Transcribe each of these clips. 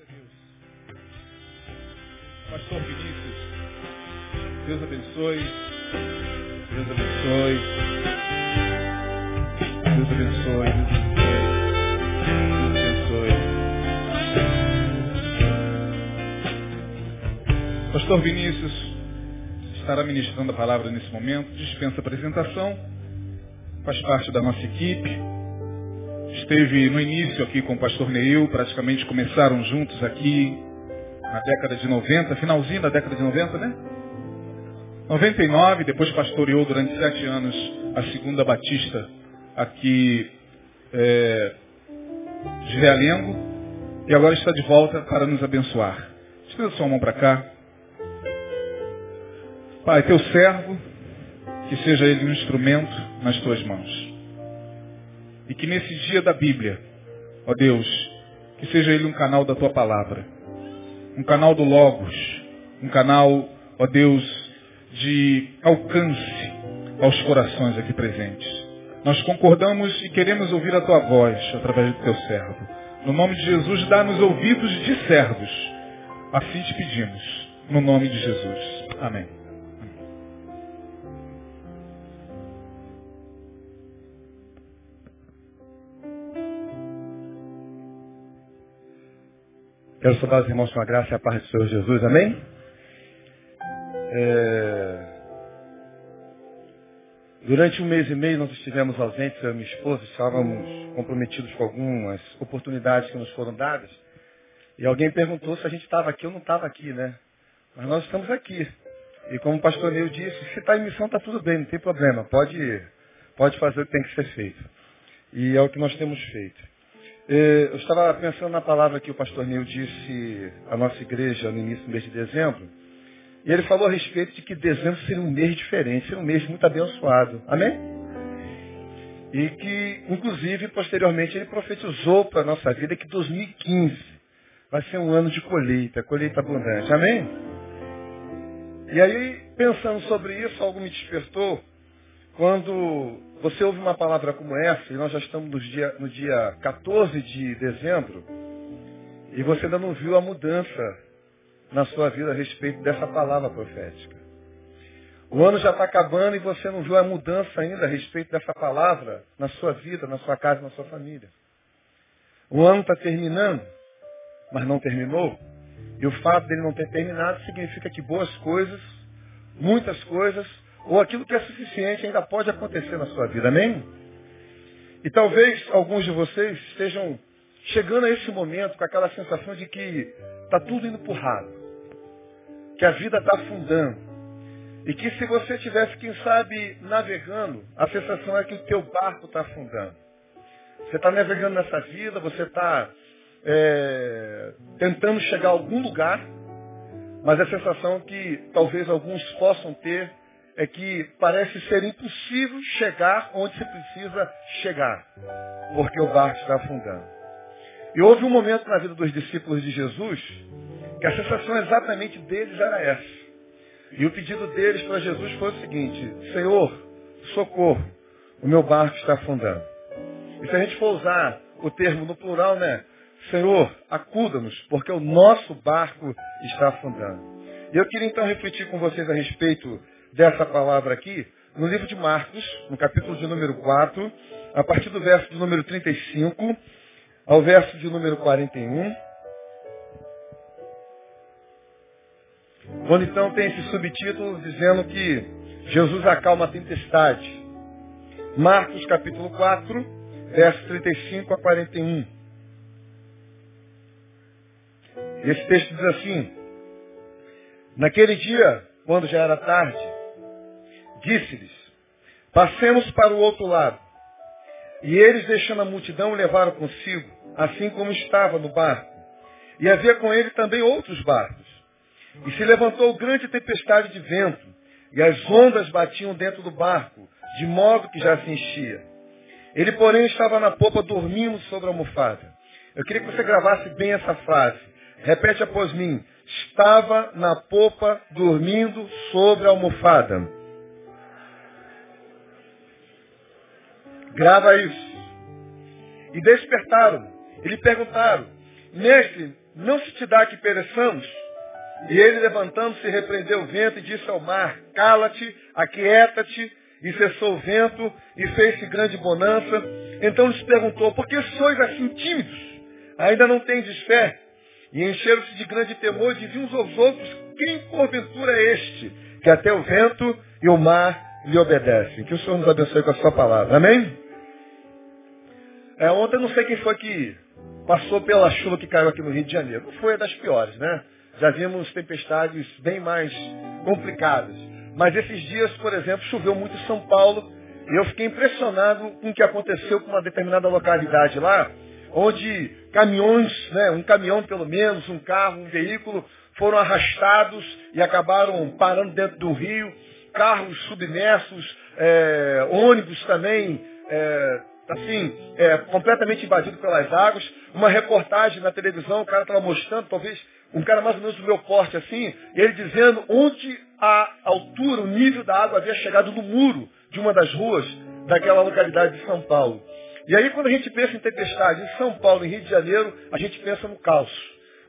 Glória a Deus. Pastor Vinícius, Deus abençoe. Deus abençoe. Deus abençoe. Deus abençoe. Pastor Vinícius estará ministrando a palavra nesse momento, dispensa apresentação, faz parte da nossa equipe. Esteve no início aqui com o pastor Neil, praticamente começaram juntos aqui na década de 90, finalzinho da década de 90, né? 99, depois pastoreou durante sete anos a segunda Batista aqui é, de Realengo e agora está de volta para nos abençoar. Estenda sua mão para cá. Pai, teu servo, que seja ele um instrumento nas tuas mãos. E que nesse dia da Bíblia, ó Deus, que seja ele um canal da tua palavra, um canal do Logos, um canal, ó Deus, de alcance aos corações aqui presentes. Nós concordamos e queremos ouvir a tua voz através do teu servo. No nome de Jesus, dá-nos ouvidos de servos. Assim te pedimos. No nome de Jesus. Amém. Quero saudar os irmãos com a graça e a paz do Senhor Jesus, amém? É... Durante um mês e meio nós estivemos ausentes, eu e minha esposa, estávamos comprometidos com algumas oportunidades que nos foram dadas. E alguém perguntou se a gente estava aqui ou não estava aqui, né? Mas nós estamos aqui. E como o pastor Neil disse, se está em missão, está tudo bem, não tem problema. Pode, pode fazer o que tem que ser feito. E é o que nós temos feito. É, eu estava pensando na palavra que o pastor Neil disse à nossa igreja no início do mês de dezembro. E ele falou a respeito de que dezembro seria um mês diferente, seria um mês muito abençoado. Amém? E que, inclusive, posteriormente, ele profetizou para a nossa vida que 2015 vai ser um ano de colheita, colheita abundante. Amém? E aí, pensando sobre isso, algo me despertou quando você ouve uma palavra como essa, e nós já estamos no dia, no dia 14 de dezembro, e você ainda não viu a mudança na sua vida a respeito dessa palavra profética. O ano já está acabando e você não viu a mudança ainda a respeito dessa palavra na sua vida, na sua casa, na sua família. O ano está terminando, mas não terminou. E o fato dele não ter terminado significa que boas coisas, muitas coisas, ou aquilo que é suficiente ainda pode acontecer na sua vida, amém? E talvez alguns de vocês estejam chegando a esse momento com aquela sensação de que está tudo indo por que a vida está afundando. E que se você tivesse, quem sabe, navegando, a sensação é que o teu barco está afundando. Você está navegando nessa vida, você está é, tentando chegar a algum lugar, mas a sensação que talvez alguns possam ter é que parece ser impossível chegar onde se precisa chegar, porque o barco está afundando. E houve um momento na vida dos discípulos de Jesus que a sensação exatamente deles era essa. E o pedido deles para Jesus foi o seguinte, Senhor, socorro, o meu barco está afundando. E se a gente for usar o termo no plural, né? Senhor, acuda-nos, porque o nosso barco está afundando. E eu queria então refletir com vocês a respeito dessa palavra aqui no livro de Marcos, no capítulo de número 4, a partir do verso de número 35 ao verso de número 41. Quando então tem esse subtítulo dizendo que Jesus acalma a tempestade. Marcos capítulo 4, verso 35 a 41. Esse texto diz assim, Naquele dia, quando já era tarde, Disse-lhes, passemos para o outro lado. E eles, deixando a multidão, levaram consigo, assim como estava no barco. E havia com ele também outros barcos. E se levantou grande tempestade de vento, e as ondas batiam dentro do barco, de modo que já se enchia. Ele, porém, estava na popa dormindo sobre a almofada. Eu queria que você gravasse bem essa frase. Repete após mim. Estava na popa dormindo sobre a almofada. Grava isso. E despertaram. E lhe perguntaram, mestre, não se te dá que pereçamos? E ele levantando-se repreendeu o vento e disse ao mar, cala-te, aquieta-te, e cessou o vento, e fez-se grande bonança. Então lhes perguntou, por que sois assim tímidos? Ainda não tendes fé? E encheram-se de grande temor e diziam uns aos outros, quem porventura é este, que até o vento e o mar lhe obedecem? Que o Senhor nos abençoe com a sua palavra. Amém? É, ontem não sei quem foi que passou pela chuva que caiu aqui no Rio de Janeiro. Não foi das piores, né? Já vimos tempestades bem mais complicadas. Mas esses dias, por exemplo, choveu muito em São Paulo e eu fiquei impressionado com o que aconteceu com uma determinada localidade lá, onde caminhões, né, um caminhão pelo menos, um carro, um veículo, foram arrastados e acabaram parando dentro do rio, carros submersos, é, ônibus também, é, assim, é, completamente invadido pelas águas. Uma reportagem na televisão, o cara estava mostrando, talvez um cara mais ou menos do meu porte assim, ele dizendo onde a altura, o nível da água havia chegado no muro de uma das ruas daquela localidade de São Paulo. E aí quando a gente pensa em tempestade em São Paulo, em Rio de Janeiro, a gente pensa no caos.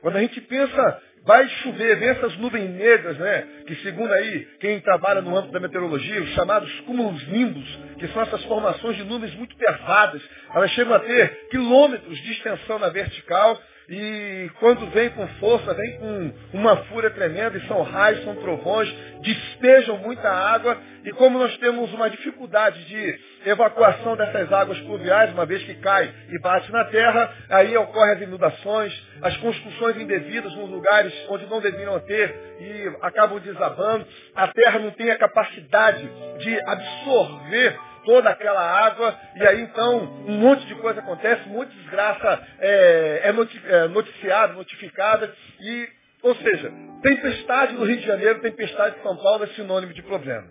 Quando a gente pensa, vai chover, vem essas nuvens negras, né? Que segundo aí, quem trabalha no âmbito da meteorologia, os chamados cúmulos nimbus, que são essas formações de nuvens muito pesadas, elas chegam a ter quilômetros de extensão na vertical e quando vem com força, vem com uma fúria tremenda, e são raios, são trovões, despejam muita água, e como nós temos uma dificuldade de evacuação dessas águas pluviais, uma vez que cai e bate na terra, aí ocorrem as inundações, as construções indevidas nos lugares onde não deveriam ter e acabam desabando, a terra não tem a capacidade de absorver toda aquela água, e aí então um monte de coisa acontece, de desgraça é, é, é noticiada, notificada, e, ou seja, tempestade no Rio de Janeiro, tempestade em São Paulo é sinônimo de problema.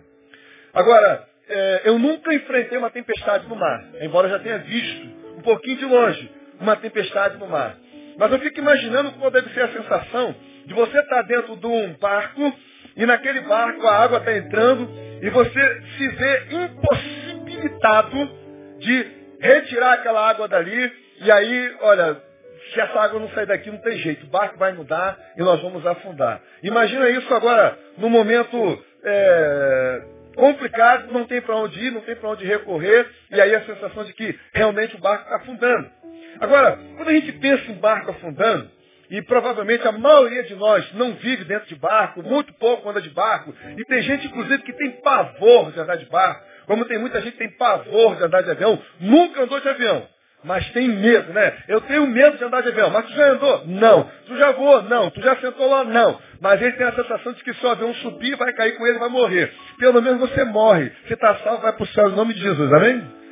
Agora, é, eu nunca enfrentei uma tempestade no mar, embora eu já tenha visto um pouquinho de longe uma tempestade no mar. Mas eu fico imaginando qual deve ser a sensação de você estar dentro de um barco e naquele barco a água está entrando e você se vê impossibilitado de retirar aquela água dali. E aí, olha, se essa água não sair daqui, não tem jeito. O barco vai mudar e nós vamos afundar. Imagina isso agora, no momento é, complicado, não tem para onde ir, não tem para onde recorrer. E aí a sensação de que realmente o barco está afundando. Agora, quando a gente pensa em barco afundando, e provavelmente a maioria de nós não vive dentro de barco, muito pouco anda de barco. E tem gente, inclusive, que tem pavor de andar de barco. Como tem muita gente que tem pavor de andar de avião, nunca andou de avião. Mas tem medo, né? Eu tenho medo de andar de avião. Mas tu já andou? Não. Tu já voou? Não. Tu já sentou lá? Não. Mas ele tem a sensação de que se o avião subir, vai cair com ele vai morrer. Pelo menos você morre. Se está salvo, vai para o céu em nome de Jesus. Amém?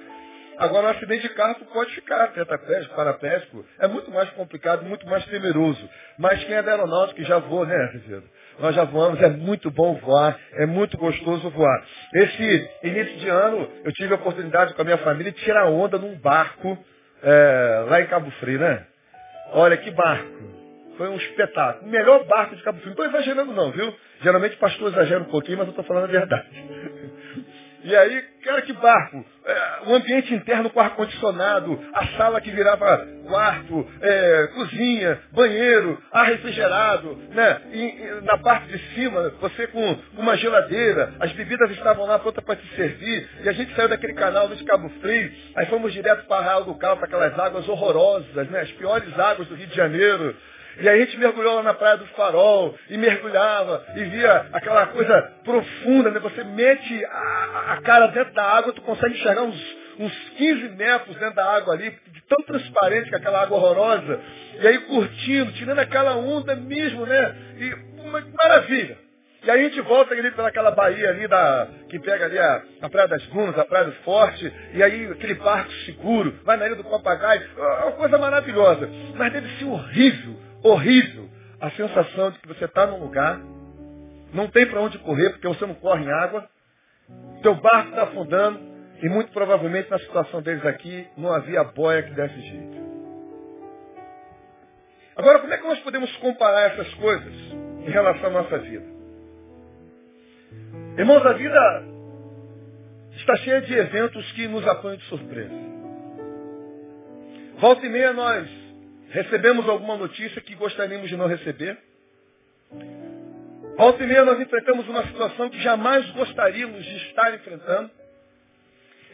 Agora, um acidente de carro pode ficar tetraplégico, paraplégico. É muito mais complicado, muito mais temeroso. Mas quem é da aeronáutica já voa, né, Ricardo? Nós já voamos, é muito bom voar, é muito gostoso voar. Esse início de ano, eu tive a oportunidade com a minha família de tirar onda num barco é, lá em Cabo Frio, né? Olha que barco. Foi um espetáculo. O melhor barco de Cabo Frio. Não estou exagerando não, viu? Geralmente o pastor exagera um pouquinho, mas eu estou falando a verdade. E aí, cara, que barco. É, o ambiente interno com ar-condicionado, a sala que virava quarto, é, cozinha, banheiro, ar refrigerado, né? E, e, na parte de cima, você com uma geladeira, as bebidas estavam lá prontas para te servir, e a gente saiu daquele canal de Cabo Frio, aí fomos direto para Arraial do Cal, para aquelas águas horrorosas, né? As piores águas do Rio de Janeiro. E aí a gente mergulhou lá na praia do farol e mergulhava e via aquela coisa profunda, né? Você mete a, a cara dentro da água, tu consegue enxergar uns, uns 15 metros dentro da água ali, de tão transparente que é aquela água horrorosa. E aí curtindo, tirando aquela onda mesmo, né? E uma maravilha. E aí a gente volta ali pelaquela baía ali da, que pega ali a, a Praia das Dunas, a Praia do Forte, e aí aquele barco seguro, vai na Ilha do Papagaio, é uma coisa maravilhosa. Mas deve ser horrível horrível a sensação de que você está num lugar, não tem para onde correr, porque você não corre em água, teu barco está afundando, e muito provavelmente na situação deles aqui não havia boia que desse jeito. Agora, como é que nós podemos comparar essas coisas em relação à nossa vida? Irmãos, a vida está cheia de eventos que nos apanham de surpresa. Volta e meia nós recebemos alguma notícia que gostaríamos de não receber. Volta e meia nós enfrentamos uma situação que jamais gostaríamos de estar enfrentando.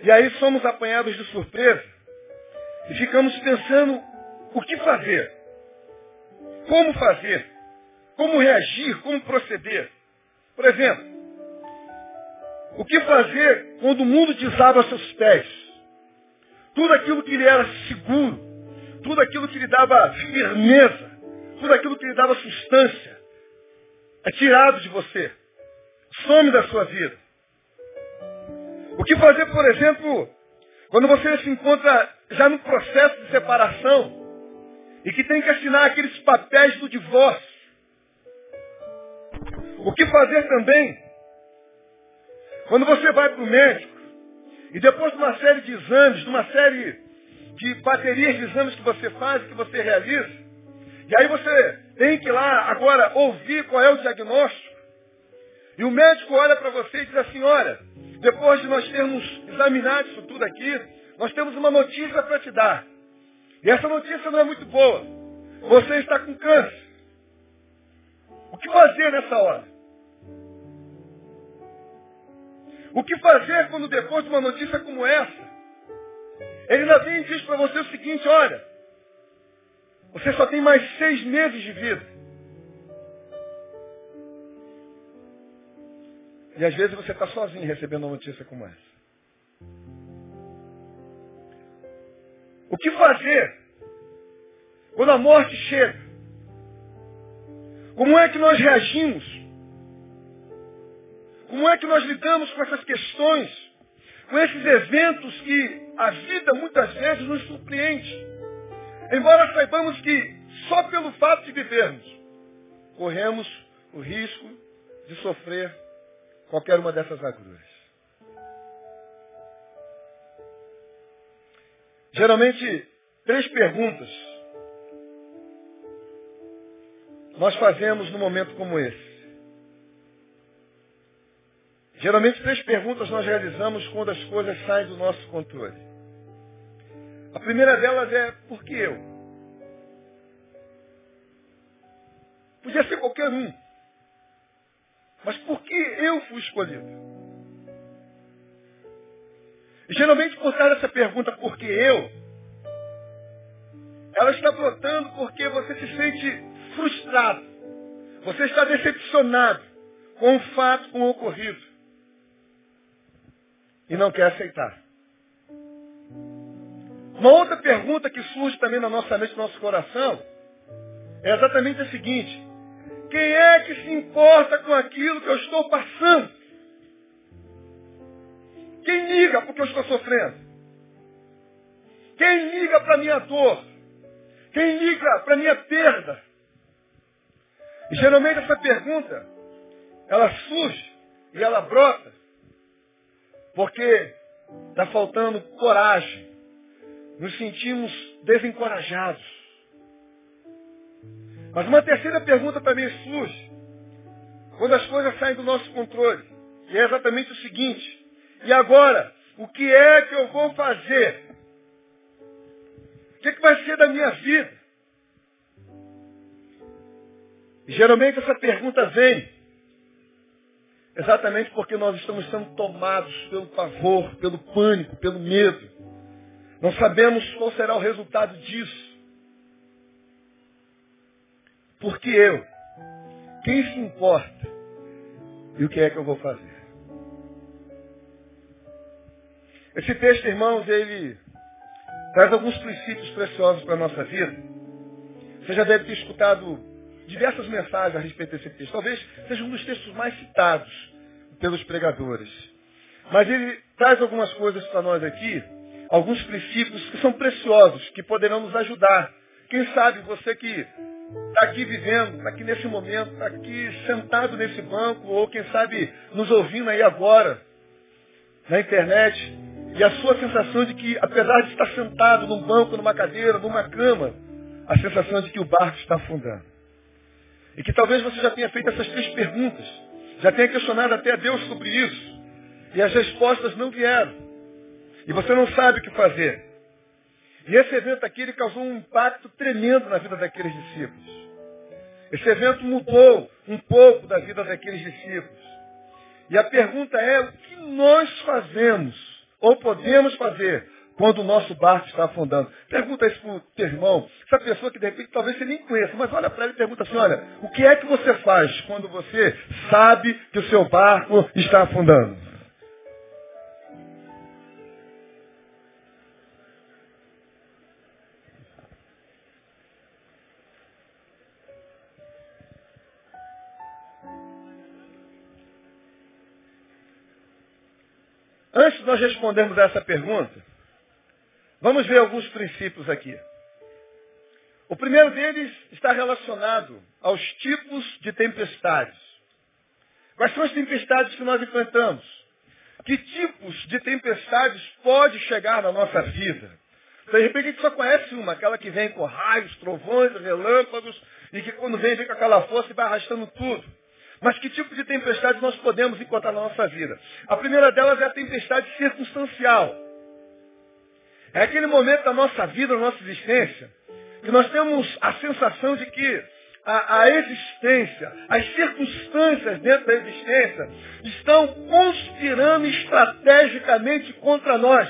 E aí somos apanhados de surpresa e ficamos pensando o que fazer, como fazer, como reagir, como proceder. Por exemplo, o que fazer quando o mundo desaba seus pés? Tudo aquilo que lhe era seguro, tudo aquilo que lhe dava firmeza, tudo aquilo que lhe dava substância, é tirado de você. Some da sua vida. O que fazer, por exemplo, quando você se encontra já no processo de separação e que tem que assinar aqueles papéis do divórcio? O que fazer também quando você vai para o médico e depois de uma série de exames, de uma série de baterias de exames que você faz, que você realiza, e aí você tem que ir lá agora ouvir qual é o diagnóstico, e o médico olha para você e diz assim, olha, depois de nós termos examinado isso tudo aqui, nós temos uma notícia para te dar. E essa notícia não é muito boa. Você está com câncer. O que fazer nessa hora? O que fazer quando depois de uma notícia como essa, ele ainda vem e diz para você o seguinte, olha, você só tem mais seis meses de vida. E às vezes você está sozinho recebendo uma notícia como essa. O que fazer quando a morte chega? Como é que nós reagimos? Como é que nós lidamos com essas questões, com esses eventos que a vida muitas vezes nos surpreende? Embora saibamos que só pelo fato de vivermos, corremos o risco de sofrer qualquer uma dessas agruras. Geralmente, três perguntas nós fazemos num momento como esse. Geralmente, três perguntas nós realizamos quando as coisas saem do nosso controle. A primeira delas é, por que eu? Podia ser qualquer um. Mas por que eu fui escolhido? E geralmente, por trás dessa pergunta, por que eu? Ela está brotando porque você se sente frustrado. Você está decepcionado com o fato, com o ocorrido e não quer aceitar. Uma outra pergunta que surge também na nossa mente, no nosso coração, é exatamente a seguinte: quem é que se importa com aquilo que eu estou passando? Quem liga porque eu estou sofrendo? Quem liga para a minha dor? Quem liga para a minha perda? E geralmente essa pergunta, ela surge e ela brota porque está faltando coragem. Nos sentimos desencorajados. Mas uma terceira pergunta também surge. Quando as coisas saem do nosso controle. E é exatamente o seguinte. E agora? O que é que eu vou fazer? O que, é que vai ser da minha vida? E geralmente essa pergunta vem Exatamente porque nós estamos sendo tomados pelo pavor, pelo pânico, pelo medo. Não sabemos qual será o resultado disso. Porque eu? Quem se importa? E o que é que eu vou fazer? Esse texto, irmãos, ele traz alguns princípios preciosos para a nossa vida. Você já deve ter escutado diversas mensagens a respeito desse texto. Talvez seja um dos textos mais citados pelos pregadores. Mas ele traz algumas coisas para nós aqui, alguns princípios que são preciosos, que poderão nos ajudar. Quem sabe você que está aqui vivendo, está aqui nesse momento, está aqui sentado nesse banco, ou quem sabe nos ouvindo aí agora, na internet, e a sua sensação de que, apesar de estar sentado num banco, numa cadeira, numa cama, a sensação de que o barco está afundando. E que talvez você já tenha feito essas três perguntas. Já tenha questionado até a Deus sobre isso. E as respostas não vieram. E você não sabe o que fazer. E esse evento aqui ele causou um impacto tremendo na vida daqueles discípulos. Esse evento mudou um pouco da vida daqueles discípulos. E a pergunta é, o que nós fazemos ou podemos fazer quando o nosso barco está afundando? Pergunta isso para o teu irmão, essa pessoa que de repente talvez você nem conheça, mas olha para ele e pergunta assim, olha, o que é que você faz quando você sabe que o seu barco está afundando? Antes de nós respondermos a essa pergunta, vamos ver alguns princípios aqui. O primeiro deles está relacionado aos tipos de tempestades. Quais são as tempestades que nós enfrentamos? Que tipos de tempestades pode chegar na nossa vida? De repente a gente só conhece uma, aquela que vem com raios, trovões, relâmpagos, e que quando vem, vem com aquela força e vai arrastando tudo. Mas que tipo de tempestade nós podemos encontrar na nossa vida? A primeira delas é a tempestade circunstancial. É aquele momento da nossa vida, da nossa existência, que nós temos a sensação de que a, a, existência, as circunstâncias dentro da existência estão conspirando estrategicamente contra nós.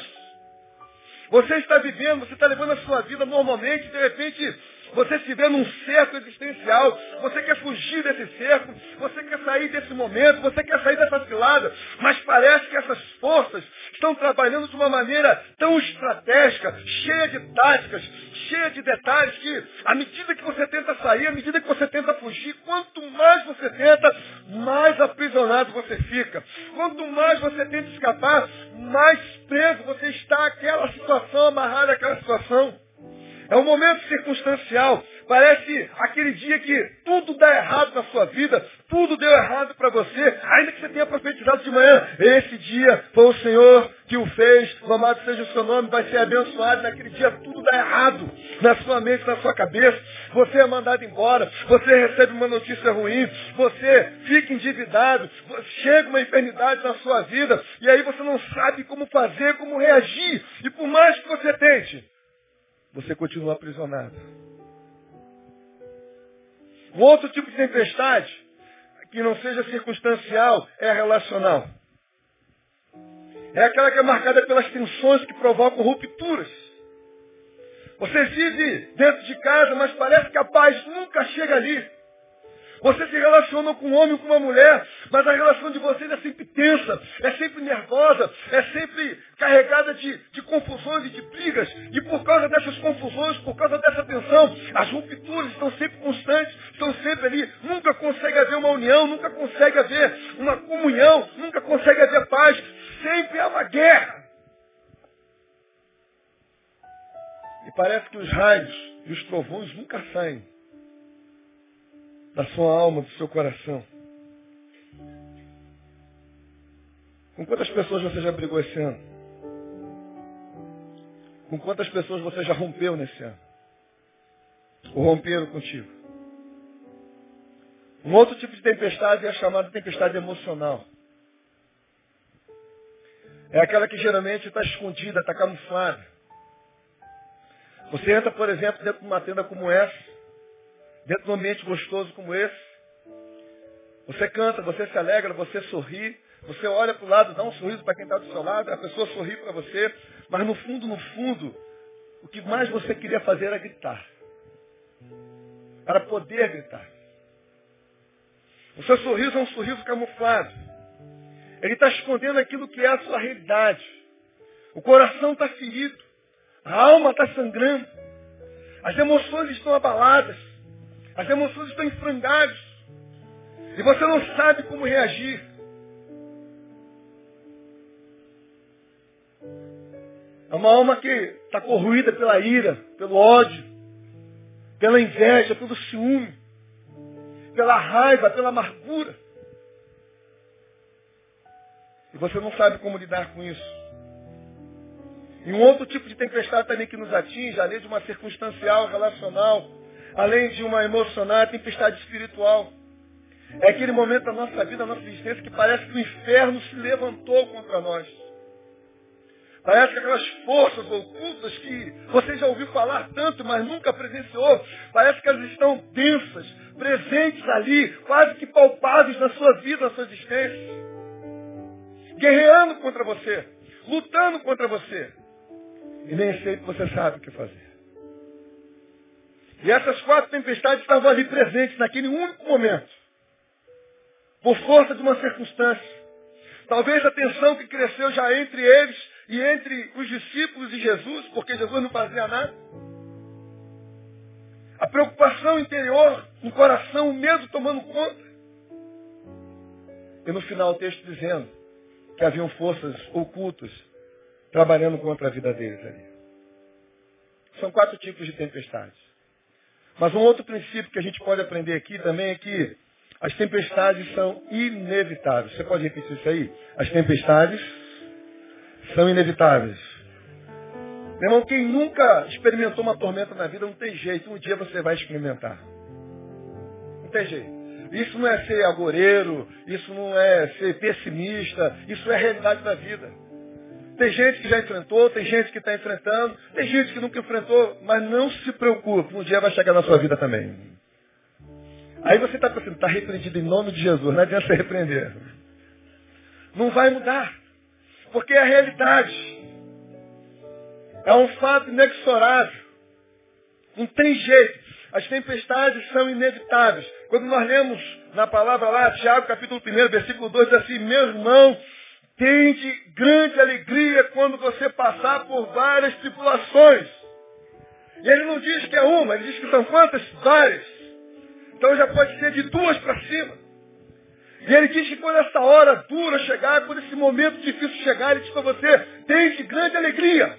Você está vivendo, você está levando a sua vida normalmente, de repente você se vê num cerco existencial, você quer fugir desse cerco, você quer sair desse momento, você quer sair dessa cilada, mas parece que essas forças estão trabalhando de uma maneira tão estratégica, cheia de táticas, cheia de detalhes, que à medida que você tenta sair, à medida que você tenta fugir, quanto mais você tenta, mais aprisionado você fica. Quanto mais você tenta escapar, mais preso você está àquela situação, amarrado àquela situação. É um momento circunstancial. Parece aquele dia que tudo dá errado na sua vida, tudo deu errado para você, ainda que você tenha profetizado de manhã. Esse dia foi o Senhor que o fez, louvado seja o seu nome, vai ser abençoado. Naquele dia tudo dá errado na sua mente, na sua cabeça. Você é mandado embora, você recebe uma notícia ruim, você fica endividado, chega uma enfermidade na sua vida, e aí você não sabe como fazer, como reagir. E por mais que você tente, você continua aprisionado. Um outro tipo de tempestade, que não seja circunstancial, é relacional. É aquela que é marcada pelas tensões que provocam rupturas. Você vive dentro de casa, mas parece que a paz nunca chega ali. Você se relaciona com um homem ou com uma mulher, mas a relação de vocês é sempre tensa, é sempre nervosa, é sempre carregada de, de confusões e de brigas. E por causa dessas confusões, por causa dessa tensão, as rupturas estão sempre constantes, estão sempre ali. Nunca consegue haver uma união, nunca consegue haver uma comunhão, nunca consegue haver paz. Sempre há uma guerra. E parece que os raios e os trovões nunca saem da sua alma, do seu coração. Com quantas pessoas você já brigou esse ano? Com quantas pessoas você já rompeu nesse ano? Ou romperam contigo? Um outro tipo de tempestade é a chamada tempestade emocional. É aquela que geralmente está escondida, está camuflada. Você entra, por exemplo, dentro de uma tenda como essa, dentro de um ambiente gostoso como esse. Você canta, você se alegra, você sorri, você olha para o lado, dá um sorriso para quem está do seu lado, a pessoa sorri para você, mas no fundo, no fundo, o que mais você queria fazer era gritar. Para poder gritar. O seu sorriso é um sorriso camuflado. Ele está escondendo aquilo que é a sua realidade. O coração está ferido. A alma está sangrando. As emoções estão abaladas. As emoções estão em frangalhos. E você não sabe como reagir. É uma alma que está corroída pela ira, pelo ódio, pela inveja, pelo ciúme, pela raiva, pela amargura. E você não sabe como lidar com isso. E um outro tipo de tempestade também que nos atinge, além de uma circunstancial, relacional, além de uma emocional, a tempestade espiritual. É aquele momento da nossa vida, da nossa existência, que parece que o inferno se levantou contra nós. Parece que aquelas forças ocultas que você já ouviu falar tanto, mas nunca presenciou, parece que elas estão densas, presentes ali, quase que palpáveis na sua vida, na sua existência. Guerreando contra você, lutando contra você. E nem sempre você sabe o que fazer. E essas quatro tempestades estavam ali presentes naquele único momento. Por força de uma circunstância. Talvez a tensão que cresceu já entre eles e entre os discípulos e Jesus, porque Jesus não fazia nada. A preocupação interior, no coração, o medo tomando conta. E no final o texto dizendo que haviam forças ocultas trabalhando contra a vida deles ali. São quatro tipos de tempestades. Mas um outro princípio que a gente pode aprender aqui também é que as tempestades são inevitáveis. Você pode repetir isso aí? As tempestades são inevitáveis. Meu irmão, quem nunca experimentou uma tormenta na vida, não tem jeito. Um dia você vai experimentar. Não tem jeito. Isso não é ser agoreiro, isso não é ser pessimista, isso é a realidade da vida. Tem gente que já enfrentou, tem gente que está enfrentando, tem gente que nunca enfrentou, mas não se preocupe, um dia vai chegar na sua vida também. Aí você está pensando, está repreendido em nome de Jesus, não adianta você repreender. Não vai mudar, porque é a realidade. É um fato inexorável. Não tem jeito. As tempestades são inevitáveis. Quando nós lemos na palavra lá, Tiago capítulo 1, versículo 2, diz assim, meu irmão, Tende grande alegria quando você passar por várias tripulações. E ele não diz que é uma, ele diz que são quantas? Várias. Então já pode ser de duas para cima. E ele diz que quando essa hora dura chegar, quando esse momento difícil chegar, ele diz para você, tende grande alegria.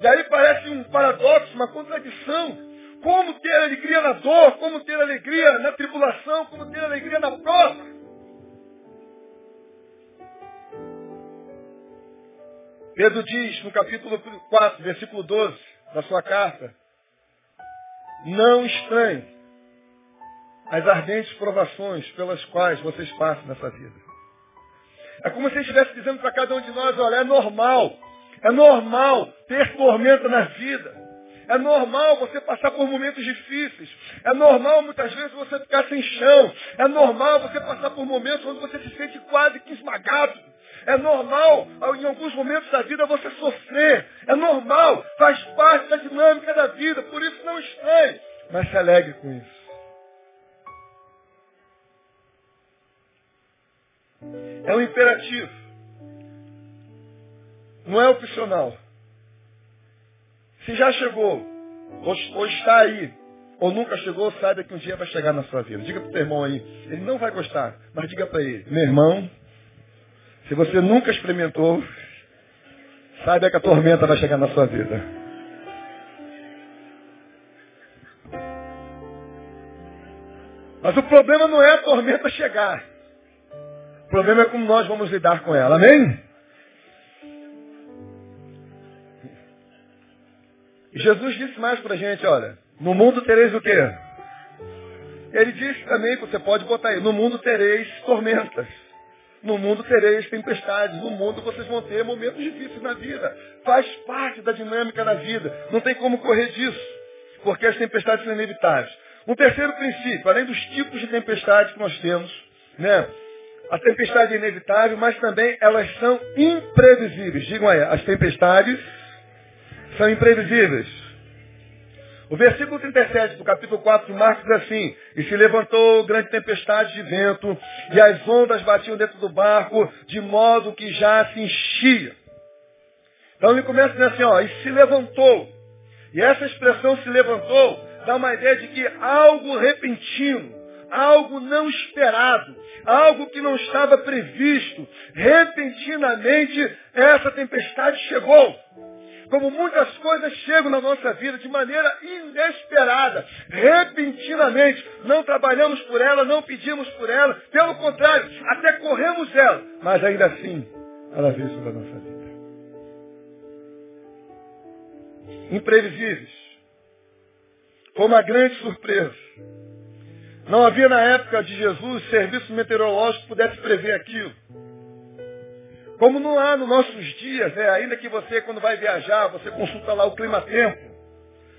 E aí parece um paradoxo, uma contradição. Como ter alegria na dor, como ter alegria na tribulação, como ter alegria na prova. Pedro diz no capítulo 4, versículo 12 da sua carta, não estranhe as ardentes provações pelas quais vocês passam nessa vida. É como se ele estivesse dizendo para cada um de nós, olha, é normal, é normal ter tormenta na vida. É normal você passar por momentos difíceis. É normal muitas vezes você ficar sem chão. É normal você passar por momentos onde você se sente quase que esmagado. É normal, em alguns momentos da vida, você sofrer. É normal, faz parte da dinâmica da vida. Por isso não estranhe, mas se alegre com isso. É um imperativo. Não é opcional. Se já chegou, ou, ou, está aí, ou nunca chegou, saiba que um dia vai chegar na sua vida. Diga para o teu irmão aí, ele não vai gostar, mas diga para ele, meu irmão, se você nunca experimentou, saiba que a tormenta vai chegar na sua vida. Mas o problema não é a tormenta chegar. O problema é como nós vamos lidar com ela. Amém? Jesus disse mais para a gente, olha, no mundo tereis o quê? Ele disse também, você pode botar aí, no mundo tereis tormentas. No mundo tereis tempestades. No mundo vocês vão ter momentos difíceis na vida. Faz parte da dinâmica da vida. Não tem como correr disso. Porque as tempestades são inevitáveis. Um terceiro princípio, além dos tipos de tempestades que nós temos, né? A tempestade é inevitável, mas também elas são imprevisíveis. Digam aí, as tempestades são imprevisíveis. O versículo 37 do capítulo 4 de Marcos diz assim, e se levantou grande tempestade de vento, e as ondas batiam dentro do barco, de modo que já se enchia. Então ele começa dizendo assim, ó, e se levantou. E essa expressão se levantou dá uma ideia de que algo repentino, algo não esperado, algo que não estava previsto, repentinamente essa tempestade chegou como muitas coisas chegam na nossa vida de maneira inesperada, repentinamente. Não trabalhamos por ela, não pedimos por ela, pelo contrário, até corremos ela. Mas ainda assim, ela veio sobre a nossa vida. Imprevisíveis. Foi uma grande surpresa. Não havia na época de Jesus serviço meteorológico que pudesse prever aquilo. Como não há nos nossos dias, né? ainda que você, quando vai viajar, você consulta lá o clima-tempo.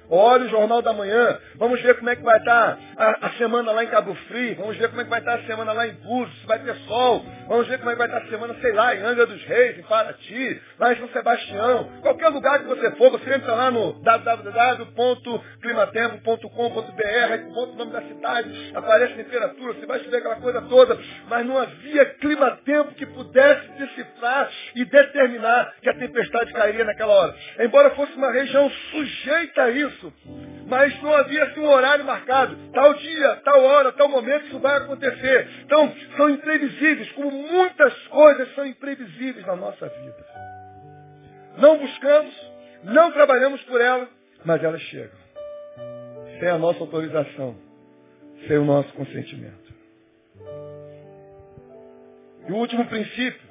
Olha o Jornal da Manhã. Vamos ver como é que vai estar a, a, semana lá em Cabo Frio. Vamos ver como é que vai estar a semana lá em Búzios, se vai ter sol. Vamos ver como é que vai estar a semana, sei lá, em Angra dos Reis, em Paraty, lá em São Sebastião. Qualquer lugar que você for, você entra lá no www.climatempo.com.br, bota o nome da cidade, aparece a temperatura, você vai ver aquela coisa toda. Mas não havia clima-tempo que pudesse decifrar e determinar que a tempestade cairia naquela hora. Embora fosse uma região sujeita a isso, isso. Mas não havia assim, um horário marcado. Tal dia, tal hora, tal momento isso vai acontecer. Então, são imprevisíveis, como muitas coisas são imprevisíveis na nossa vida. Não buscamos, não trabalhamos por ela, mas elas chegam. Sem a nossa autorização, sem o nosso consentimento. E o último princípio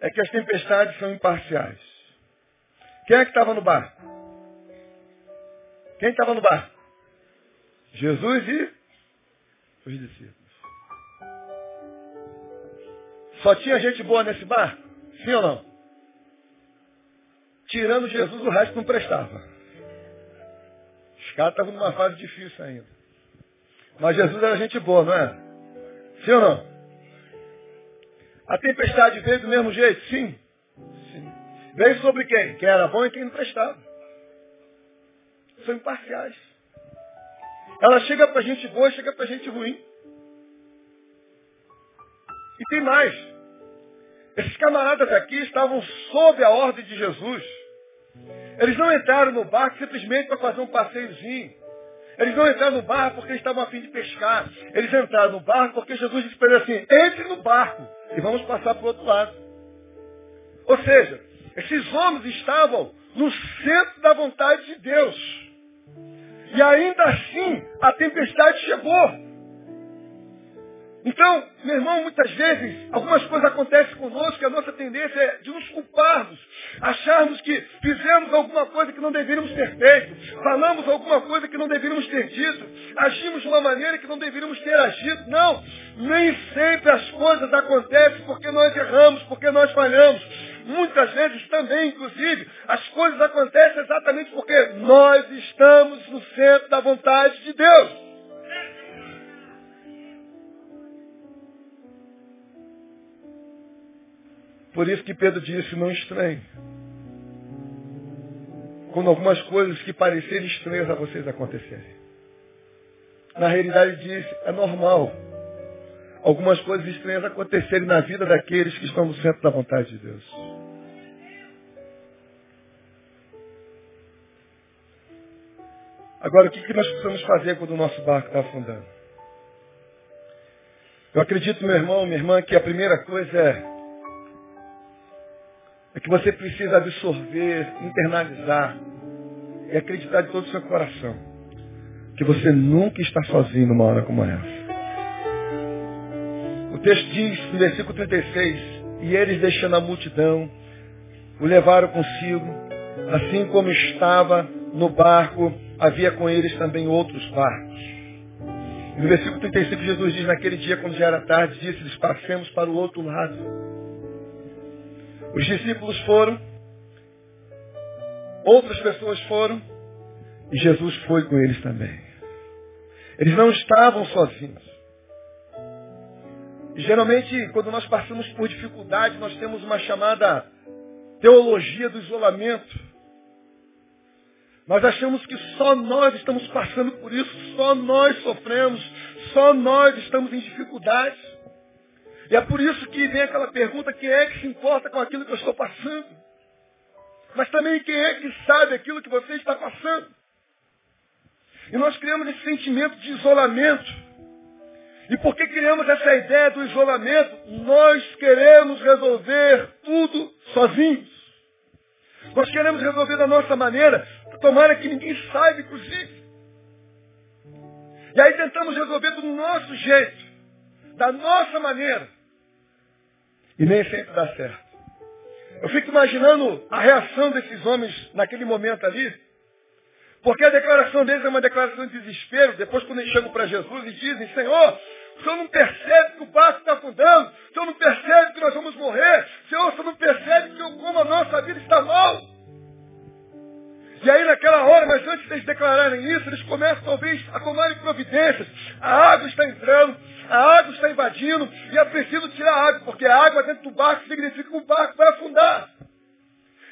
é que as tempestades são imparciais. Quem é que estava no barco? Quem estava no barco? Jesus e os discípulos. Só tinha gente boa nesse barco? Sim ou não? Tirando Jesus, o resto não prestava. Os caras estavam numa fase difícil ainda. Mas Jesus era gente boa, não é? Sim ou não? A tempestade veio do mesmo jeito? Sim. Sim. Veio sobre quem? Quem era bom e quem não prestava são imparciais. Ela chega para gente boa chega para gente ruim. E tem mais. Esses camaradas aqui estavam sob a ordem de Jesus. Eles não entraram no barco simplesmente para fazer um passeiozinho. Eles não entraram no barco porque eles estavam a fim de pescar. Eles entraram no barco porque Jesus disse para eles assim, entre no barco e vamos passar para o outro lado. Ou seja, esses homens estavam no centro da vontade de Deus. E ainda assim, a tempestade chegou. Então, meu irmão, muitas vezes, algumas coisas acontecem conosco que a nossa tendência é de nos culparmos, acharmos que fizemos alguma coisa que não deveríamos ter feito, falamos alguma coisa que não deveríamos ter dito, agimos de uma maneira que não deveríamos ter agido. Não, nem sempre as coisas acontecem porque nós erramos, porque nós falhamos. Muitas vezes também, inclusive, as coisas acontecem exatamente porque nós estamos no centro da vontade de Deus. Por isso que Pedro disse, não estranhe. Quando algumas coisas que parecerem estranhas a vocês acontecerem. Na realidade disse, é normal algumas coisas estranhas acontecerem na vida daqueles que estão no centro da vontade de Deus. Agora, o que nós precisamos fazer quando o nosso barco está afundando? Eu acredito, meu irmão, minha irmã, que a primeira coisa é, é que você precisa absorver, internalizar e acreditar de todo o seu coração que você nunca está sozinho numa hora como essa. O texto diz, no versículo 36, e eles deixando a multidão, o levaram consigo, assim como estava no barco, havia com eles também outros barcos. No versículo 35, Jesus diz, naquele dia, quando já era tarde, disse-lhes, passemos para o outro lado. Os discípulos foram, outras pessoas foram, e Jesus foi com eles também. Eles não estavam sozinhos. Geralmente, quando nós passamos por dificuldade, nós temos uma chamada teologia do isolamento. Nós achamos que só nós estamos passando por isso, só nós sofremos, só nós estamos em dificuldades. E é por isso que vem aquela pergunta, quem é que se importa com aquilo que eu estou passando? Mas também quem é que sabe aquilo que você está passando? E nós criamos esse sentimento de isolamento. E por que criamos essa ideia do isolamento? Nós queremos resolver tudo sozinhos. Nós queremos resolver da nossa maneira, tomara que ninguém saiba, inclusive. E aí tentamos resolver do nosso jeito, da nossa maneira. E nem sempre dá certo. Eu fico imaginando a reação desses homens naquele momento ali, porque a declaração deles é uma declaração de desespero. Depois, quando eles chegam para Jesus e dizem, Senhor, O senhor não percebe que o barco está afundando? O senhor não percebe que nós vamos morrer? Senhor, o senhor não percebe que como a nossa vida está mal? E aí naquela hora, mas antes de eles declararem isso, eles começam talvez a tomarem providências. A água está entrando, a água está invadindo, e é preciso tirar a água, porque a água dentro do barco significa que o barco vai afundar.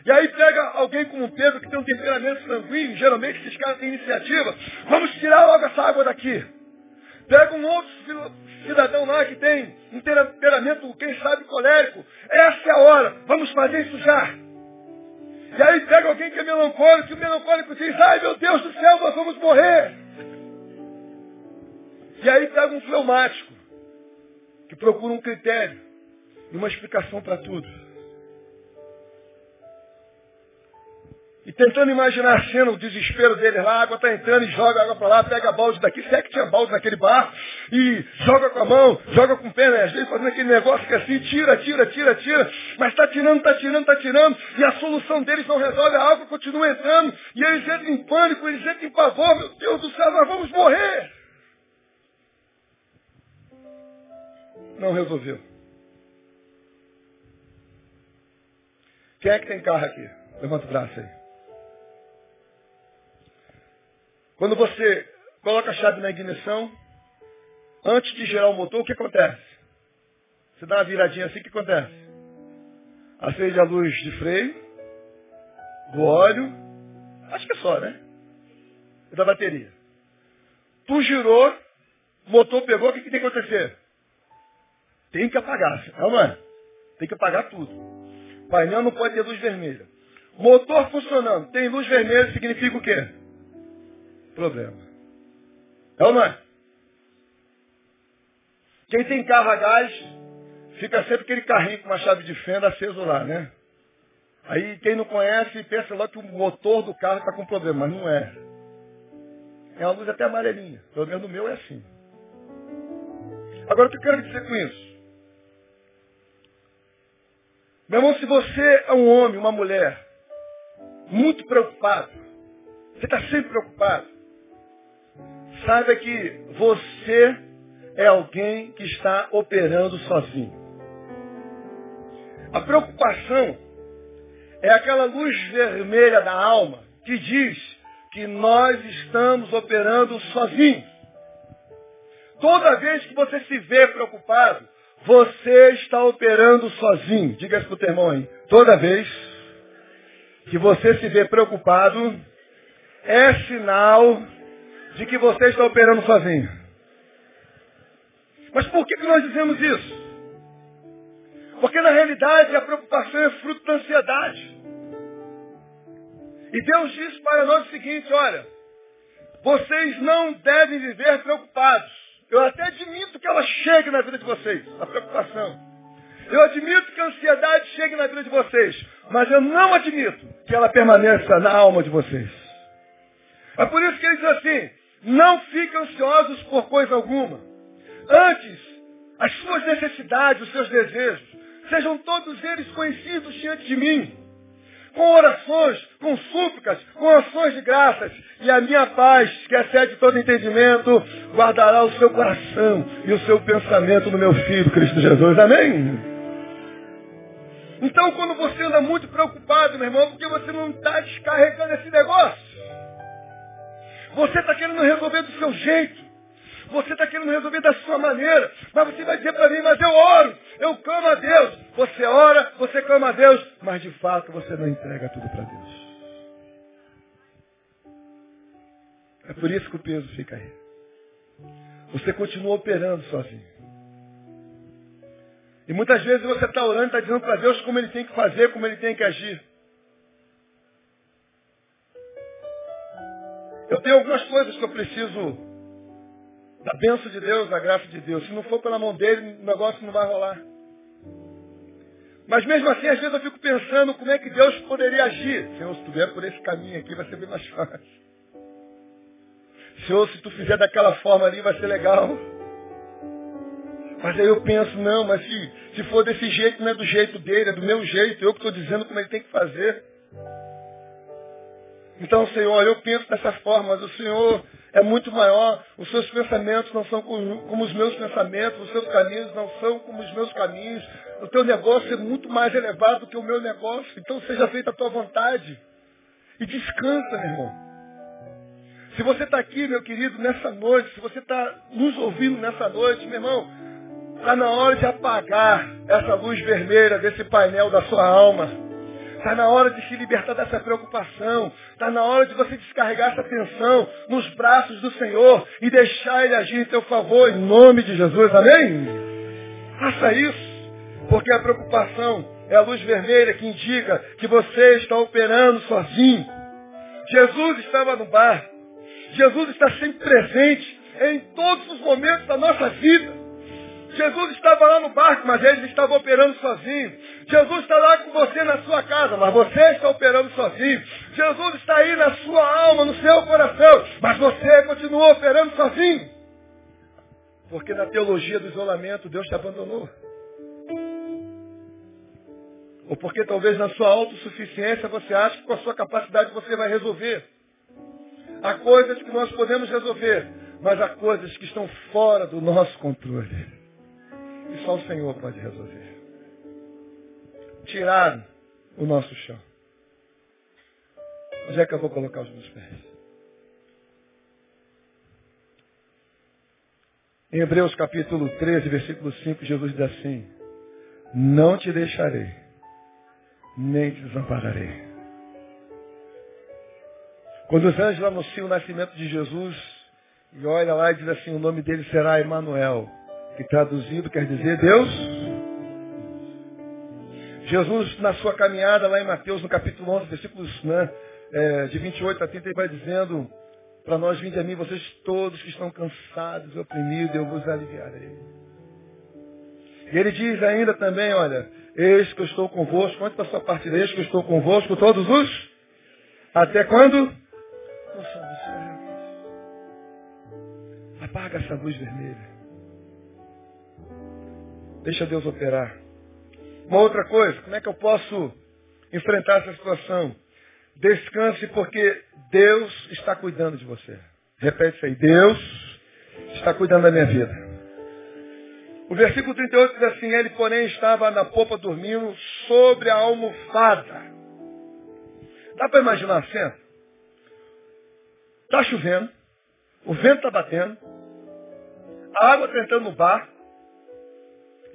E aí pega alguém como Pedro, que tem um temperamento sanguíneo, geralmente esses caras têm iniciativa. Vamos tirar logo essa água daqui. Pega um outro cidadão lá que tem um temperamento, quem sabe, colérico. Essa é a hora, vamos fazer isso já. E aí pega alguém que é melancólico, e o melancólico diz, ai meu Deus do céu, nós vamos morrer. E aí pega um fleumático, que procura um critério e uma explicação para tudo. E tentando imaginar a cena, o desespero dele lá, a água está entrando e joga a água para lá, pega balde daqui, se é que tinha balde naquele bar, e joga com a mão, joga com o pé, né? às vezes fazendo aquele negócio que é assim, tira, tira, tira, tira, mas está tirando, está tirando, está tirando, e a solução deles não resolve, a água continua entrando, e eles entram em pânico, eles entram em pavor, meu Deus do céu, nós vamos morrer. Não resolveu. Quem é que tem carro aqui? Levanta o braço aí. Quando você coloca a chave na ignição, antes de gerar o motor, o que acontece? Você dá uma viradinha assim, o que acontece? Acende a luz de freio, do óleo, acho que é só, né? E da bateria. Tu girou, motor pegou, o que, que tem que acontecer? Tem que apagar, não é? Tem que apagar tudo. painel não pode ter luz vermelha. Motor funcionando, tem luz vermelha, significa o quê? Problema. É ou não é? Quem tem carro a gás, fica sempre aquele carrinho com uma chave de fenda aceso lá, né? Aí quem não conhece pensa logo que o motor do carro está com problema, mas não é. É uma luz até amarelinha. Pelo menos no meu é assim. Agora o que eu quero dizer com isso? Meu irmão, se você é um homem, uma mulher, muito preocupado, você está sempre preocupado, Saiba que você é alguém que está operando sozinho. A preocupação é aquela luz vermelha da alma que diz que nós estamos operando sozinhos. Toda vez que você se vê preocupado, você está operando sozinho. Diga isso para o teu irmão aí. Toda vez que você se vê preocupado, é sinal de que você está operando sozinho. Mas por que, nós dizemos isso? Porque na realidade a preocupação é fruto da ansiedade. E Deus diz para nós o seguinte, olha, vocês não devem viver preocupados. Eu até admito que ela chegue na vida de vocês, a preocupação. Eu admito que a ansiedade chegue na vida de vocês, mas eu não admito que ela permaneça na alma de vocês. É por isso que ele diz assim, não fiquem ansiosos por coisa alguma. Antes, as suas necessidades, os seus desejos, sejam todos eles conhecidos diante de mim. Com orações, com súplicas, com ações de graças. E a minha paz, que excede todo entendimento, guardará o seu coração e o seu pensamento no meu Filho Cristo Jesus. Amém? Então, quando você anda muito preocupado, meu irmão, porque você não está descarregando esse negócio. Você está querendo resolver do seu jeito. Você está querendo resolver da sua maneira. Mas você vai dizer para mim, mas eu oro, eu clamo a Deus. Você ora, você clama a Deus, mas de fato você não entrega tudo para Deus. É por isso que o peso fica aí. Você continua operando sozinho. E muitas vezes você está orando, está dizendo para Deus como ele tem que fazer, como ele tem que agir. Eu tenho algumas coisas que eu preciso da bênção de Deus, da graça de Deus. Se não for pela mão dele, o negócio não vai rolar. Mas mesmo assim, às vezes eu fico pensando como é que Deus poderia agir. Senhor, se tu vier por esse caminho aqui, vai ser bem mais fácil. Senhor, se tu fizer daquela forma ali, vai ser legal. Mas aí eu penso, não, mas se, se for desse jeito, não é do jeito dele, é do meu jeito, eu que estou dizendo como ele tem que fazer. Então, Senhor, eu penso dessa forma, mas o Senhor é muito maior, os seus pensamentos não são como os meus pensamentos, os seus caminhos não são como os meus caminhos, o teu negócio é muito mais elevado do que o meu negócio, então seja feita a tua vontade. E descansa, meu irmão. Se você está aqui, meu querido, nessa noite, se você está nos ouvindo nessa noite, meu irmão, está na hora de apagar essa luz vermelha desse painel da sua alma. Está na hora de se libertar dessa preocupação. Está na hora de você descarregar essa tensão nos braços do Senhor e deixar Ele agir em teu favor, em nome de Jesus. Amém? Faça isso. Porque a preocupação é a luz vermelha que indica que você está operando sozinho. Jesus estava no bar. Jesus está sempre presente em todos os momentos da nossa vida. Jesus estava lá no barco, mas ele estava operando sozinho. Jesus está lá com você na sua casa, mas você está operando sozinho. Jesus está aí na sua alma, no seu coração, mas você continua operando sozinho. Porque na teologia do isolamento Deus te abandonou. Ou porque talvez na sua autossuficiência você acha que com a sua capacidade você vai resolver. Há coisas que nós podemos resolver, mas há coisas que estão fora do nosso controle. E só o Senhor pode resolver. Tirar o nosso chão. Onde é que eu vou colocar os meus pés? Em Hebreus capítulo 13, versículo 5, Jesus diz assim, não te deixarei, nem te desampararei. Quando os anjos anunciam o nascimento de Jesus, e olha lá e diz assim, o nome dele será Emanuel, que traduzido quer dizer Deus. Jesus, na sua caminhada lá em Mateus, no capítulo 11, versículos né, é, de 28 a 30, ele vai dizendo para nós, vinde a mim, vocês todos que estão cansados e oprimidos, eu vos aliviarei. E ele diz ainda também, olha, eis que eu estou convosco, quanto para a sua parte, eis que eu estou convosco todos os, até quando? Apaga essa luz vermelha. Deixa Deus operar. Uma outra coisa, como é que eu posso enfrentar essa situação? Descanse porque Deus está cuidando de você. Repete isso aí. Deus está cuidando da minha vida. O versículo 38 diz assim, ele porém estava na popa dormindo sobre a almofada. Dá para imaginar a cena? Está chovendo, o vento está batendo, a água está entrando no barco,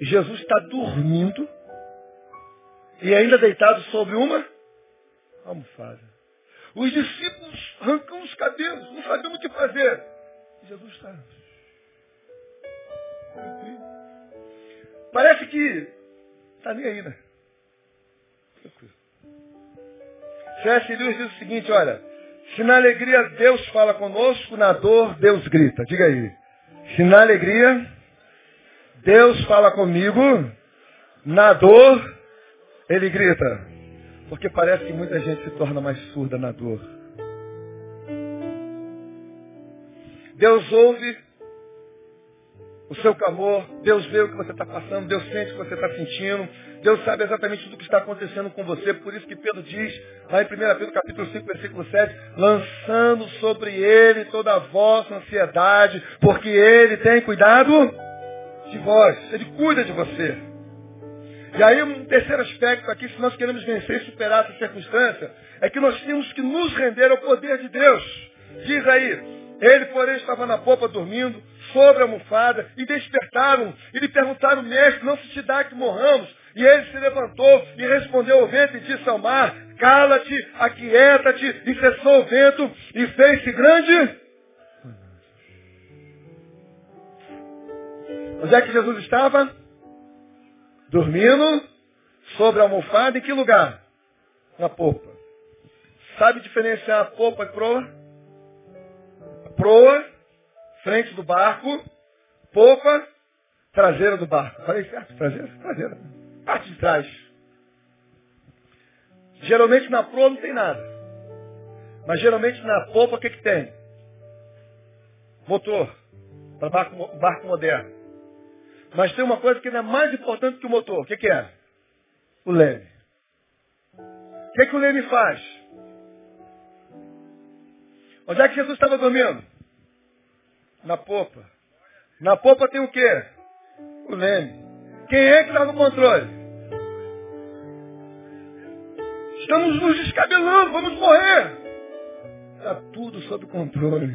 Jesus está dormindo e ainda deitado sobre uma almofada. Os discípulos arrancam os cabelos, não sabemos o que fazer. Jesus está. Parece que está nem aí, né? Tranquilo. C.S. Diz o seguinte, olha, se na alegria Deus fala conosco, na dor Deus grita. Diga aí. Se na alegria Deus fala comigo, na dor, ele grita. Porque parece que muita gente se torna mais surda na dor. Deus ouve o seu clamor, Deus vê o que você está passando, Deus sente o que você está sentindo, Deus sabe exatamente tudo o que está acontecendo com você, por isso que Pedro diz, lá em 1 Pedro capítulo 5, versículo 7, lançando sobre ele toda a vossa ansiedade, porque ele tem cuidado de vós, Ele cuida de você. E aí um terceiro aspecto aqui, se nós queremos vencer e superar essa circunstância, é que nós temos que nos render ao poder de Deus. Diz aí, ele porém estava na popa dormindo, sobre a almofada, e despertaram, e lhe perguntaram, mestre, não se te dá que morramos? E ele se levantou e respondeu ao vento e disse ao mar, cala-te, aquieta-te, e cessou o vento, e fez-se grande Onde é que Jesus estava? Dormindo sobre a almofada. Em que lugar? Na popa. Sabe diferenciar a popa e proa? Proa, frente do barco. Popa, traseira do barco. Falei certo? Traseira? Traseira. Parte de trás. Geralmente na proa não tem nada. Mas geralmente na popa o que, que tem? Motor. Para barco, barco moderno. Mas tem uma coisa que ainda é mais importante que o motor. O que, que é? O leme. O que, que o leme faz? Onde é que Jesus estava dormindo? Na popa. Na popa tem o quê? O leme. Quem é que está no controle? Estamos nos descabelando, vamos morrer. Está tudo sob controle.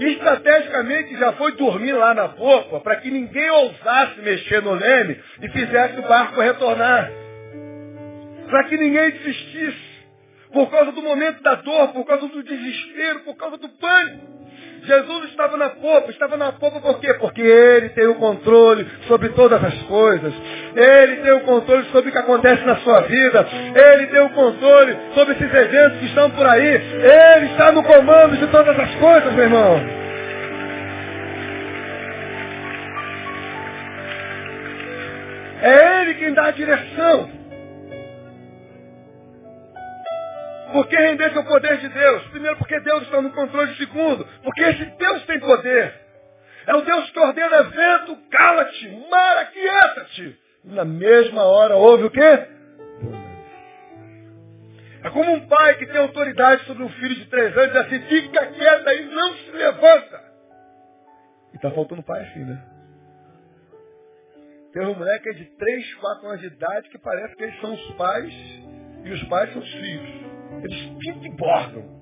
Estrategicamente já foi dormir lá na popa para que ninguém ousasse mexer no leme e fizesse o barco retornar. Para que ninguém desistisse. Por causa do momento da dor, por causa do desespero, por causa do pânico. Jesus estava na popa, estava na popa por quê? Porque Ele tem o controle sobre todas as coisas. Ele tem o controle sobre o que acontece na sua vida. Ele tem o controle sobre esses eventos que estão por aí. Ele está no comando de todas as coisas, meu irmão. É Ele quem dá a direção. Por que render-se ao poder de Deus? Primeiro, porque Deus está no controle. Segundo, porque esse Deus tem poder. É o Deus que ordena vento, cala-te, mar, aquieta-te. Na mesma hora houve o quê? É como um pai que tem autoridade sobre um filho de três anos e assim, fica quieto aí, não se levanta. E está faltando pai assim, né? Tem um moleque de três, quatro anos de idade que parece que eles são os pais e os pais são os filhos. Eles pintam e bordam.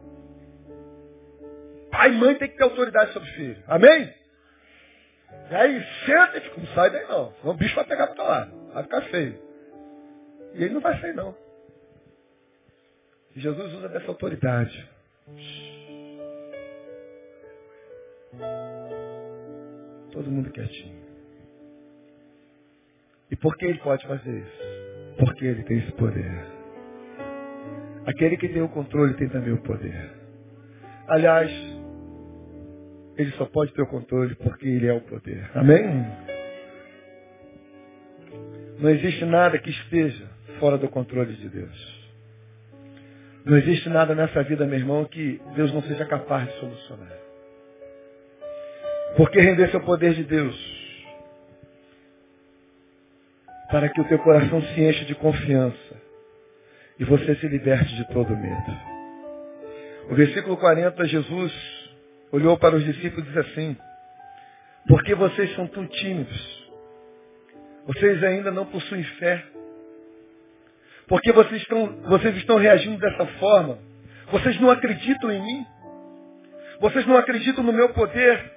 Pai e mãe tem que ter autoridade sobre o filho. Amém? E aí senta e fica, não sai daí não. Senão o bicho vai pegar para lá. Vai ficar feio. E ele não vai sair não. E Jesus usa dessa autoridade. Todo mundo quietinho. E por que ele pode fazer isso? Porque ele tem esse poder. Aquele que tem o controle tem também o poder. Aliás, ele só pode ter o controle porque ele é o poder. Amém? Não existe nada que esteja fora do controle de Deus. Não existe nada nessa vida, meu irmão, que Deus não seja capaz de solucionar. Porque render-se ao poder de Deus, para que o teu coração se encha de confiança e você se liberte de todo medo. O versículo 40, Jesus olhou para os discípulos e disse assim, porque vocês são tão tímidos, vocês ainda não possuem fé, porque vocês estão, vocês estão reagindo dessa forma, vocês não acreditam em mim, vocês não acreditam no meu poder,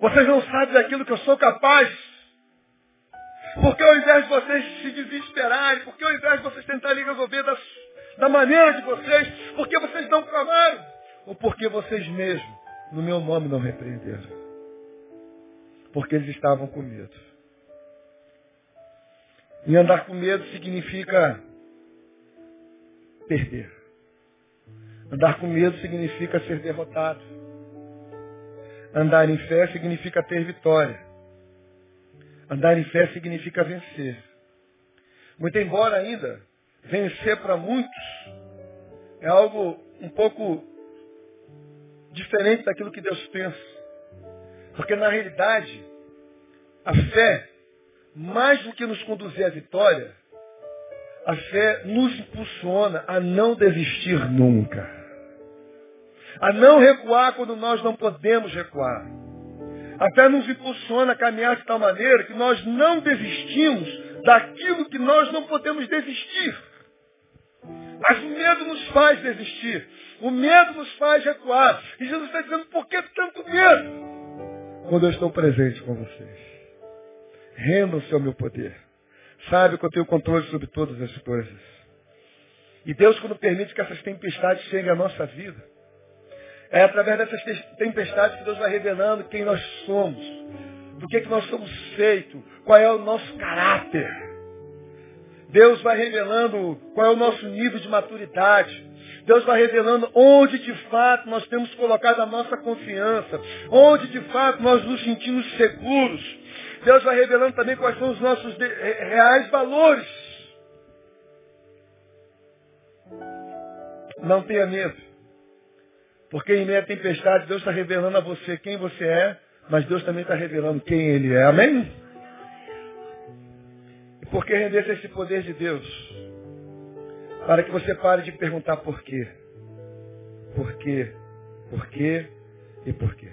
vocês não sabem daquilo que eu sou capaz. Porque ao invés de vocês se desesperarem, porque ao invés de vocês tentarem resolver da, maneira de vocês, porque vocês não clamaram, ou porque vocês mesmos, no meu nome, não repreenderam. Porque eles estavam com medo. E andar com medo significa perder. Andar com medo significa ser derrotado. Andar em fé significa ter vitória. Andar em fé significa vencer. Muito embora ainda vencer para muitos é algo um pouco diferente daquilo que Deus pensa. Porque na realidade, a fé, mais do que nos conduzir à vitória, a fé nos impulsiona a não desistir nunca. A não recuar quando nós não podemos recuar. A fé nos impulsiona a caminhar de tal maneira que nós não desistimos daquilo que nós não podemos desistir. Mas o medo nos faz desistir. O medo nos faz recuar. E Jesus está dizendo, por que tanto medo? Quando eu estou presente com vocês. Rendam-se ao meu poder. Sabe que eu tenho controle sobre todas as coisas. E Deus, quando permite que essas tempestades cheguem à nossa vida, é através dessas tempestades que Deus vai revelando quem nós somos, do que, que nós somos feitos, qual é o nosso caráter. Deus vai revelando qual é o nosso nível de maturidade. Deus vai revelando onde de fato nós temos colocado a nossa confiança, onde de fato nós nos sentimos seguros. Deus vai revelando também quais são os nossos reais valores. Não tenha medo. Porque em meio à tempestade, Deus está revelando a você quem você é, mas Deus também está revelando quem Ele é. Amém? E por que render-se esse poder de Deus? Para que você pare de perguntar por quê. Por quê? Por quê e por quê?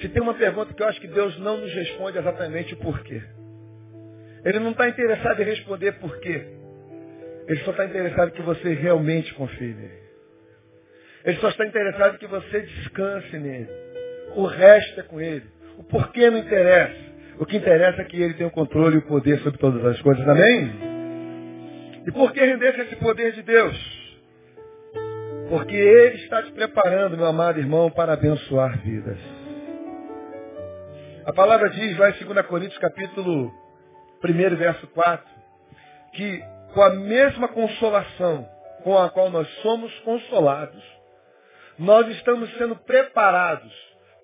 Se tem uma pergunta que eu acho que Deus não nos responde exatamente o porquê. Ele não está interessado em responder por quê. Ele só está interessado que você realmente confie nele. Ele só está interessado que você descanse nele. O resto é com ele. O porquê não interessa. O que interessa é que ele tem o controle e o poder sobre todas as coisas. Amém? E por que render-se esse poder de Deus? Porque ele está te preparando, meu amado irmão, para abençoar vidas. A palavra diz lá em 2 Coríntios capítulo 1, verso 4, que com a mesma consolação com a qual nós somos consolados, nós estamos sendo preparados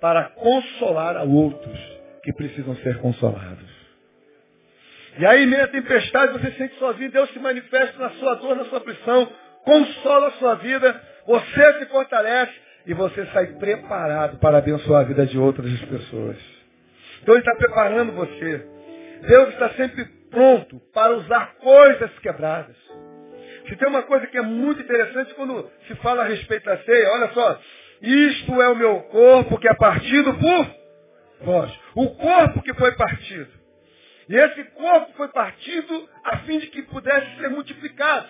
para consolar a outros que precisam ser consolados. E aí, em meio à tempestade, você sente sozinho, Deus se manifesta na sua dor, na sua pressão, consola a sua vida, você se fortalece e você sai preparado para abençoar a vida de outras pessoas. Então Ele está preparando você. Deus está sempre pronto para usar coisas quebradas. Se tem uma coisa que é muito interessante quando se fala a respeito da ceia, olha só, isto é o meu corpo que é partido por vós. O corpo que foi partido. E esse corpo foi partido a fim de que pudesse ser multiplicado.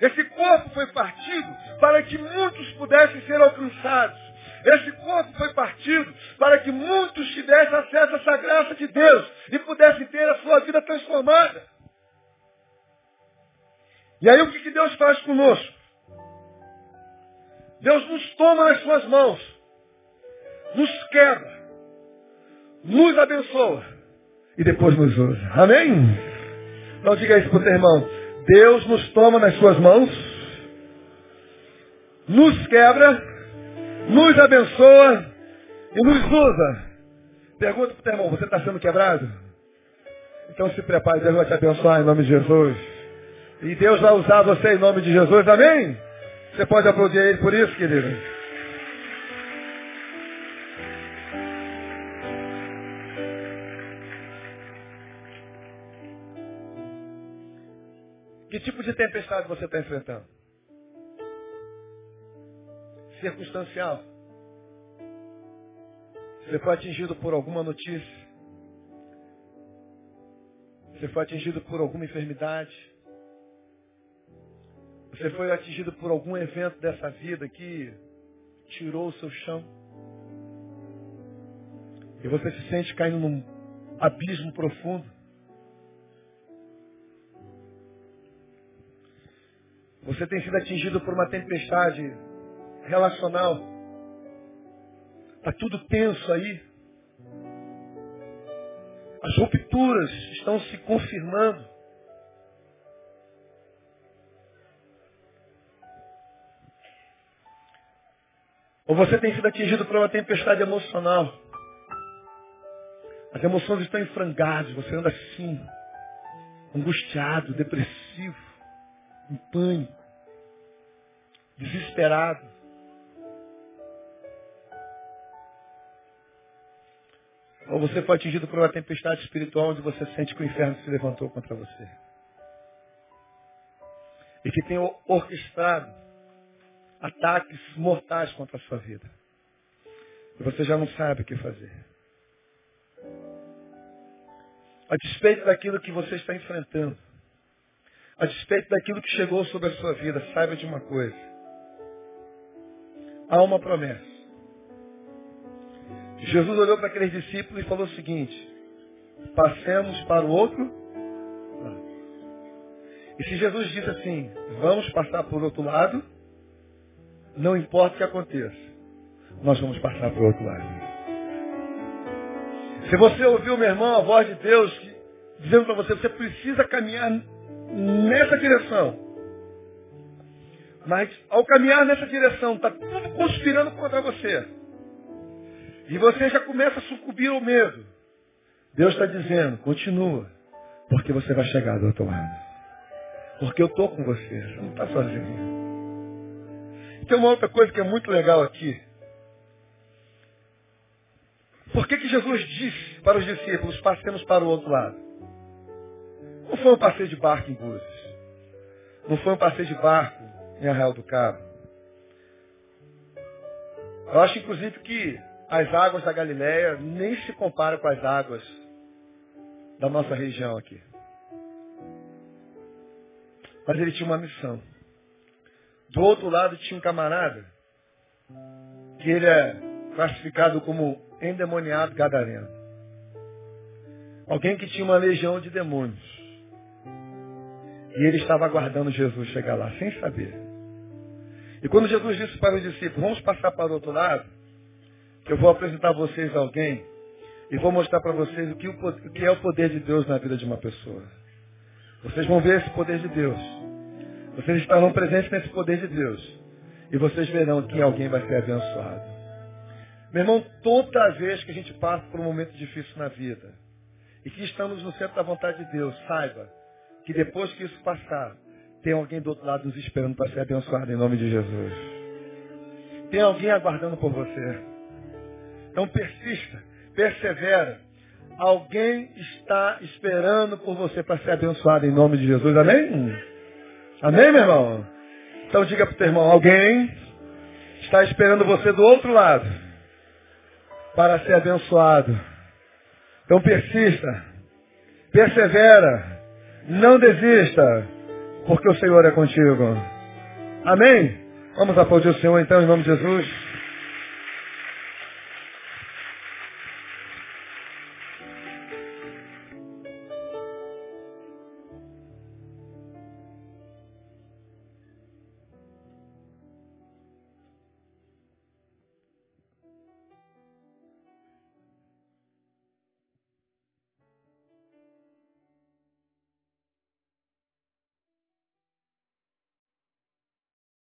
Esse corpo foi partido para que muitos pudessem ser alcançados. Esse corpo foi partido para que muitos tivessem acesso a essa graça de Deus e pudessem ter a sua vida transformada. E aí o que, que Deus faz conosco? Deus nos toma nas suas mãos, nos quebra, nos abençoa e depois nos usa. Amém? Então diga isso para o teu irmão. Deus nos toma nas suas mãos, nos quebra, nos abençoa e nos usa. Pergunta para o teu irmão, você está sendo quebrado? Então se prepare, Deus vai te abençoar em nome de Jesus. E Deus vai usar você em nome de Jesus, amém? Você pode aplaudir Ele por isso, querido? Que tipo de tempestade você está enfrentando? Circunstancial. Você foi atingido por alguma notícia. Você foi atingido por alguma enfermidade. Você foi atingido por algum evento dessa vida que tirou o seu chão. E você se sente caindo num abismo profundo. Você tem sido atingido por uma tempestade relacional. Está tudo tenso aí. As rupturas estão se confirmando. Ou você tem sido atingido por uma tempestade emocional. As emoções estão em frangalhos, você anda assim, angustiado, depressivo, em pânico, desesperado. Ou você foi atingido por uma tempestade espiritual onde você sente que o inferno se levantou contra você. E que tem orquestrado ataques mortais contra a sua vida. E você já não sabe o que fazer. A despeito daquilo que você está enfrentando, a despeito daquilo que chegou sobre a sua vida, saiba de uma coisa. Há uma promessa. Jesus olhou para aqueles discípulos e falou o seguinte: passemos para o outro lado. E se Jesus disse assim, vamos passar por outro lado, não importa o que aconteça, nós vamos passar para o outro lado. Se você ouviu, meu irmão, a voz de Deus dizendo para você, você precisa caminhar nessa direção. Mas ao caminhar nessa direção, está tudo conspirando contra você. E você já começa a sucumbir ao medo. Deus está dizendo, continua, porque você vai chegar do outro lado. Porque eu estou com você, você não está sozinho tem uma outra coisa que é muito legal aqui. Por que, que Jesus disse para os discípulos, passemos para o outro lado? Não foi um passeio de barco em Búzios. Não foi um passeio de barco em Arraial do Cabo. Eu acho, inclusive, que as águas da Galileia nem se comparam com as águas da nossa região aqui. Mas ele tinha uma missão. Do outro lado tinha um camarada que ele é classificado como endemoniado gadareno. Alguém que tinha uma legião de demônios. E ele estava aguardando Jesus chegar lá, sem saber. E quando Jesus disse para os discípulos, vamos passar para o outro lado, que eu vou apresentar a vocês alguém e vou mostrar para vocês o que, o que é o poder de Deus na vida de uma pessoa. Vocês vão ver esse poder de Deus. Vocês estarão presentes nesse poder de Deus. E vocês verão que alguém vai ser abençoado. Meu irmão, toda vez que a gente passa por um momento difícil na vida e que estamos no centro da vontade de Deus, saiba que depois que isso passar, tem alguém do outro lado nos esperando para ser abençoado em nome de Jesus. Tem alguém aguardando por você. Então persista, persevera. Alguém está esperando por você para ser abençoado em nome de Jesus. Amém? Amém, meu irmão? Então diga para o teu irmão, alguém está esperando você do outro lado para ser abençoado. Então persista, persevera, não desista, porque o Senhor é contigo. Amém? Vamos aplaudir o Senhor então em nome de Jesus.